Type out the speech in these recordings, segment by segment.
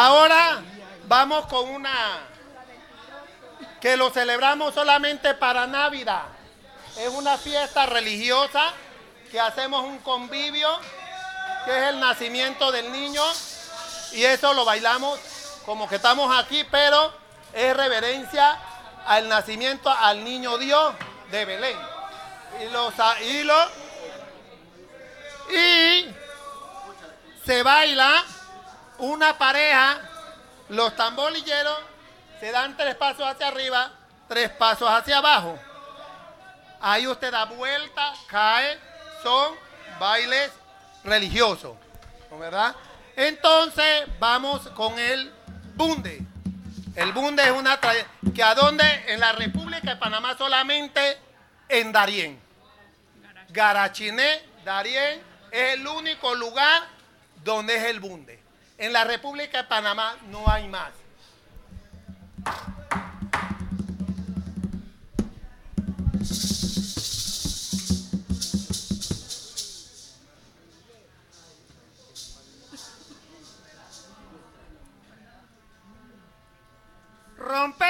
Ahora vamos con una que lo celebramos solamente para Navidad. Es una fiesta religiosa que hacemos un convivio, que es el nacimiento del niño, y eso lo bailamos como que estamos aquí, pero es reverencia al nacimiento al niño Dios de Belén. Y los y, y se baila una pareja, los tambolilleros se dan tres pasos hacia arriba, tres pasos hacia abajo. Ahí usted da vuelta, cae, son bailes religiosos, ¿verdad? Entonces vamos con el bunde. El bunde es una que a donde en la República de Panamá solamente en Darién. Garachiné, Darién es el único lugar donde es el bunde. En la República de Panamá no hay más. Romperá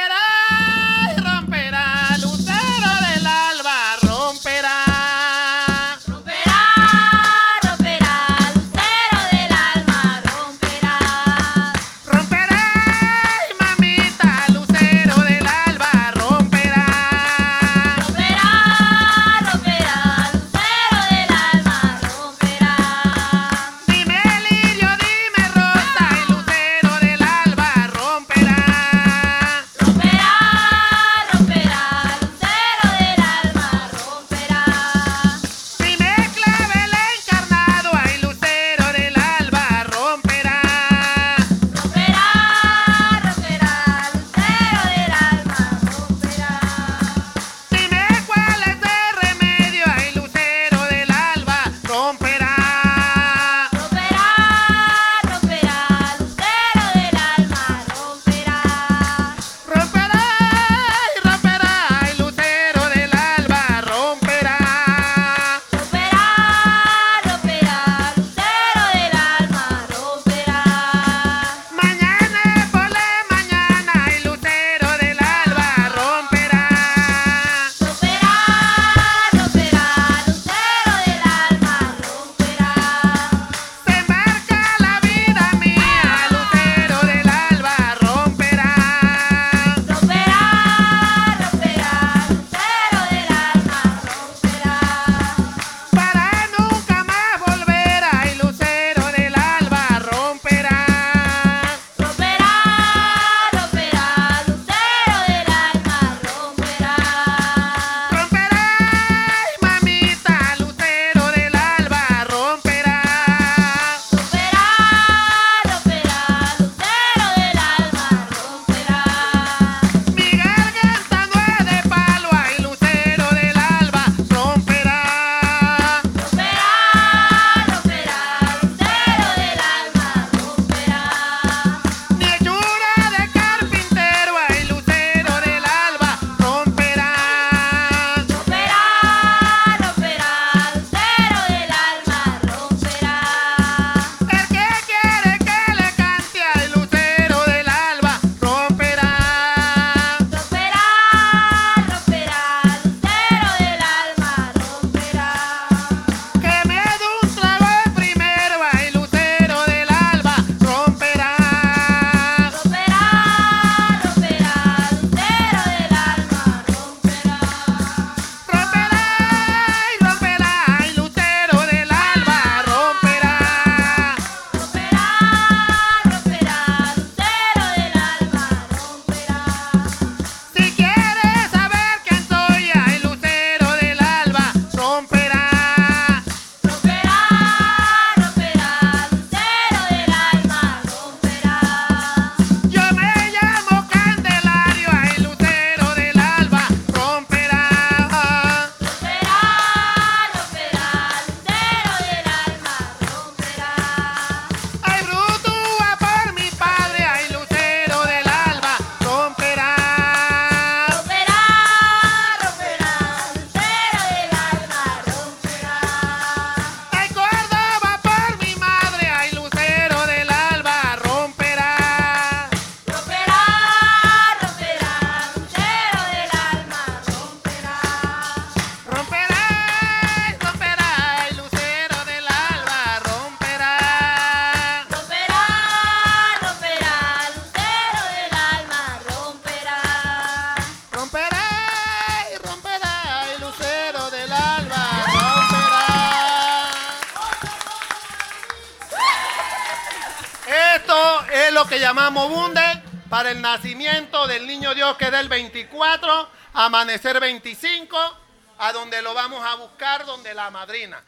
es lo que llamamos bunde para el nacimiento del niño Dios que es del 24, amanecer 25, a donde lo vamos a buscar, donde la madrina.